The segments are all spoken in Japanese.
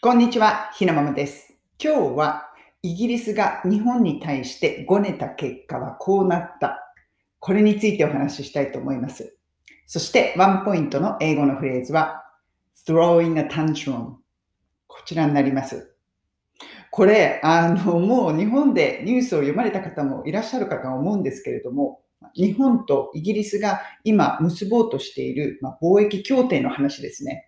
こんにちは、ひなままです。今日はイギリスが日本に対してごねた結果はこうなった。これについてお話ししたいと思います。そしてワンポイントの英語のフレーズは throwing a tantrum こちらになります。これ、あの、もう日本でニュースを読まれた方もいらっしゃるかと思うんですけれども、日本とイギリスが今結ぼうとしている、ま貿易協定の話ですね。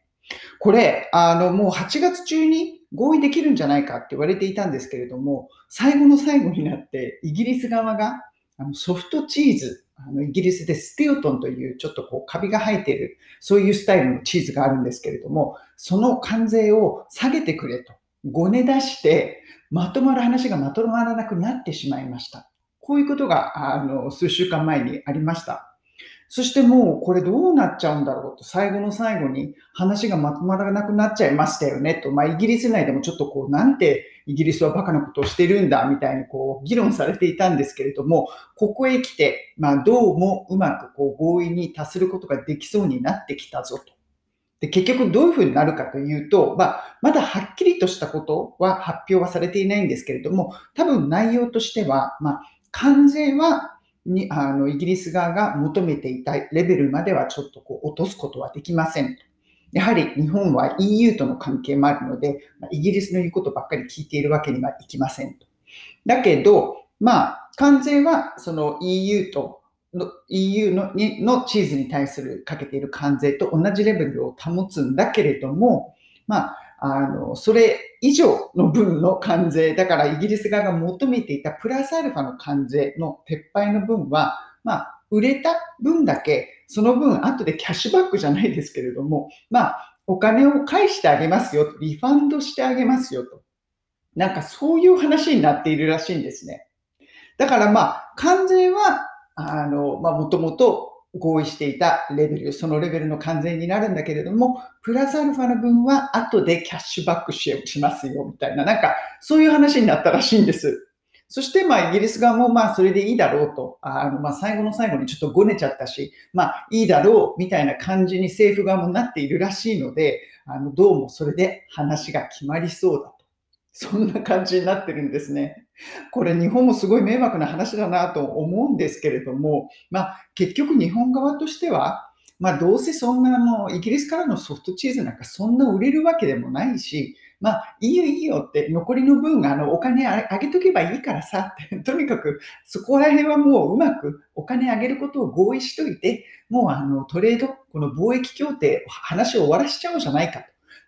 これ、あの、もう8月中に合意できるんじゃないかって言われていたんですけれども、最後の最後になって、イギリス側があのソフトチーズ、あのイギリスでスティオトンというちょっとこうカビが生えている、そういうスタイルのチーズがあるんですけれども、その関税を下げてくれと、ごね出して、まとまる話がまとまらなくなってしまいました。こういうことが、あの、数週間前にありました。そしてもうこれどうなっちゃうんだろうと、最後の最後に話がまとまらなくなっちゃいましたよねと、まあイギリス内でもちょっとこうなんてイギリスはバカなことをしてるんだみたいにこう議論されていたんですけれども、ここへ来て、まあどうもうまくこう合意に達することができそうになってきたぞと。で結局どういうふうになるかというと、まあ、まだはっきりとしたことは発表はされていないんですけれども、多分内容としては、まあ、関税はにあのイギリス側が求めていたレベルまではちょっとこう落とすことはできません。やはり日本は EU との関係もあるので、イギリスの言うことばっかり聞いているわけにはいきませんと。だけど、まあ、関税はその EU との EU のにのチーズに対するかけている関税と同じレベルを保つんだけれども、まあ、あの、それ以上の分の関税、だからイギリス側が求めていたプラスアルファの関税の撤廃の分は、まあ、売れた分だけ、その分後でキャッシュバックじゃないですけれども、まあ、お金を返してあげますよ、リファンドしてあげますよと。なんかそういう話になっているらしいんですね。だからまあ、関税は、あの、まあ、もともと合意していたレベル、そのレベルの完全になるんだけれども、プラスアルファの分は後でキャッシュバックしますよ、みたいな、なんか、そういう話になったらしいんです。そして、まあ、イギリス側も、まあ、それでいいだろうと、あの、まあ、最後の最後にちょっとごねちゃったし、まあ、いいだろう、みたいな感じに政府側もなっているらしいので、あの、どうもそれで話が決まりそうだと。そんな感じになってるんですね。これ日本もすごい迷惑な話だなと思うんですけれども、まあ、結局日本側としては、まあ、どうせそんなあのイギリスからのソフトチーズなんかそんな売れるわけでもないし、まあ、いいよいいよって残りの分あのお金あげとけばいいからさって、とにかくそこら辺はもううまくお金あげることを合意しといて、もうあのトレード、この貿易協定、話を終わらしちゃおうじゃないかと。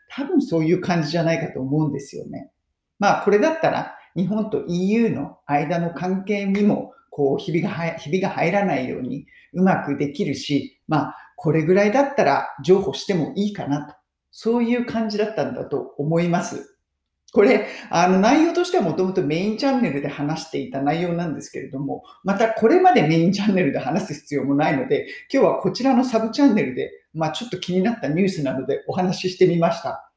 多分そういう感じじゃないかと思うんですよね。まあ、これだったら日本と EU の間の関係にも、こう、ひびが、ひびが入らないようにうまくできるし、まあ、これぐらいだったら譲歩してもいいかなと。そういう感じだったんだと思います。これ、あの内容としてはもともとメインチャンネルで話していた内容なんですけれども、またこれまでメインチャンネルで話す必要もないので、今日はこちらのサブチャンネルで、まあちょっと気になったニュースなのでお話ししてみました。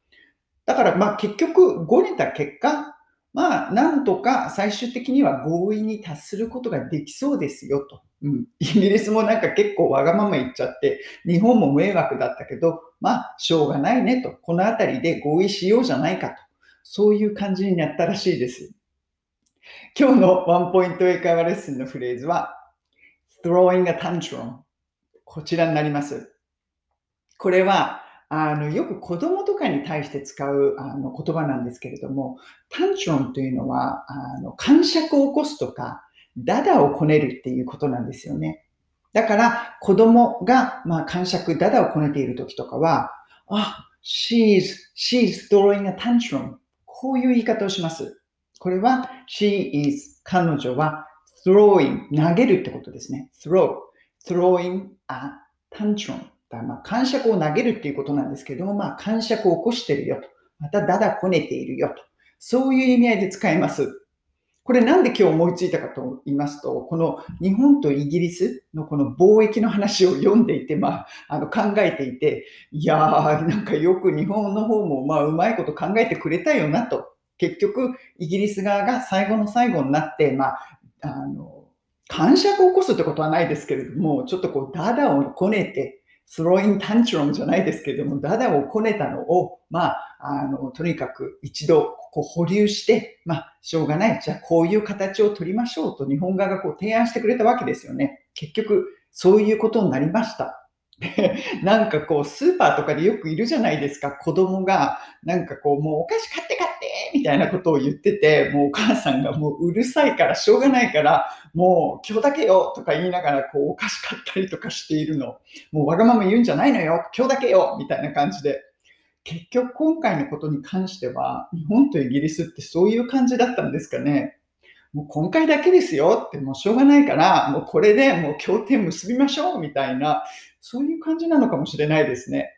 だからまあ結局、ごねた結果、まあ、なんとか最終的には合意に達することができそうですよと。うん、イギリスもなんか結構わがまま言っちゃって、日本も迷惑だったけど、まあ、しょうがないねと。このあたりで合意しようじゃないかと。そういう感じになったらしいです。今日のワンポイント英会話レッスンのフレーズは、throwing a tantrum。こちらになります。これは、あの、よく子供とかに対して使うあの言葉なんですけれども、タンチロンというのは、あの、感触を起こすとか、ダダをこねるっていうことなんですよね。だから、子供が、まあ、感触、ダダをこねている時とかは、あ、she's, she's throwing a tantrum. こういう言い方をします。これは、she is, 彼女は throwing, 投げるってことですね。throw, throwing a tantrum. まあ、感触を投げるっていうことなんですけれども、まあ、感触を起こしてるよと。また、だだこねているよと。そういう意味合いで使います。これなんで今日思いついたかと言いますと、この日本とイギリスのこの貿易の話を読んでいて、まあ、あの考えていて、いやー、なんかよく日本の方もまあうまいこと考えてくれたよなと。結局、イギリス側が最後の最後になって、まあ、あの、感触を起こすってことはないですけれども、ちょっとこう、ダダをこねて、スローインタンチロンじゃないですけれども、ダダをこねたのを、まあ、あの、とにかく一度こう保留して、まあ、しょうがない。じゃあ、こういう形を取りましょうと日本側がこう提案してくれたわけですよね。結局、そういうことになりました。で、なんかこう、スーパーとかでよくいるじゃないですか。子供が、なんかこう、もうお菓子買って買ってみたいなことを言ってて、もうお母さんがもううるさいからしょうがないから、もう今日だけよとか言いながら、こう、お菓子買ったりとかしているの。もうわがまま言うんじゃないのよ今日だけよみたいな感じで。結局今回のことに関しては、日本とイギリスってそういう感じだったんですかね。もう今回だけですよって、もうしょうがないから、もうこれでもう協定結びましょうみたいな、そういう感じなのかもしれないですね。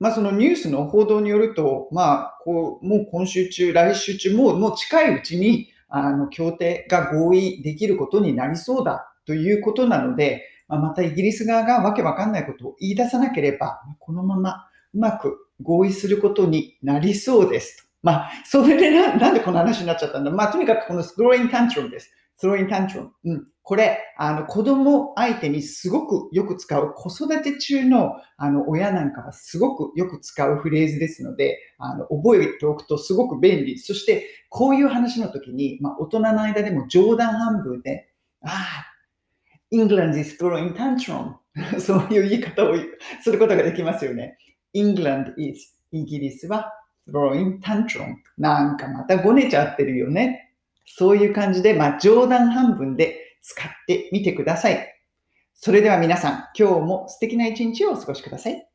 まあそのニュースの報道によると、まあこう、もう今週中、来週中、もうもう近いうちに、あの、協定が合意できることになりそうだということなので、まあ、またイギリス側がわけわかんないことを言い出さなければ、このままうまく合意することになりそうですと。まあ、それでなんでこの話になっちゃったんだまあ、とにかくこのスクローインタントルムです。スローインタントルム。うん。これ、あの、子供相手にすごくよく使う、子育て中の、あの、親なんかはすごくよく使うフレーズですので、あの、覚えておくとすごく便利。そして、こういう話の時に、まあ、大人の間でも冗談半分で、ああ、England is throwing tantrum そういう言い方をすることができますよね。England is イギリスは throwing tantrum なんかまたごねちゃってるよね。そういう感じで、まあ、冗談半分で使ってみてください。それでは皆さん、今日も素敵な一日をお過ごしください。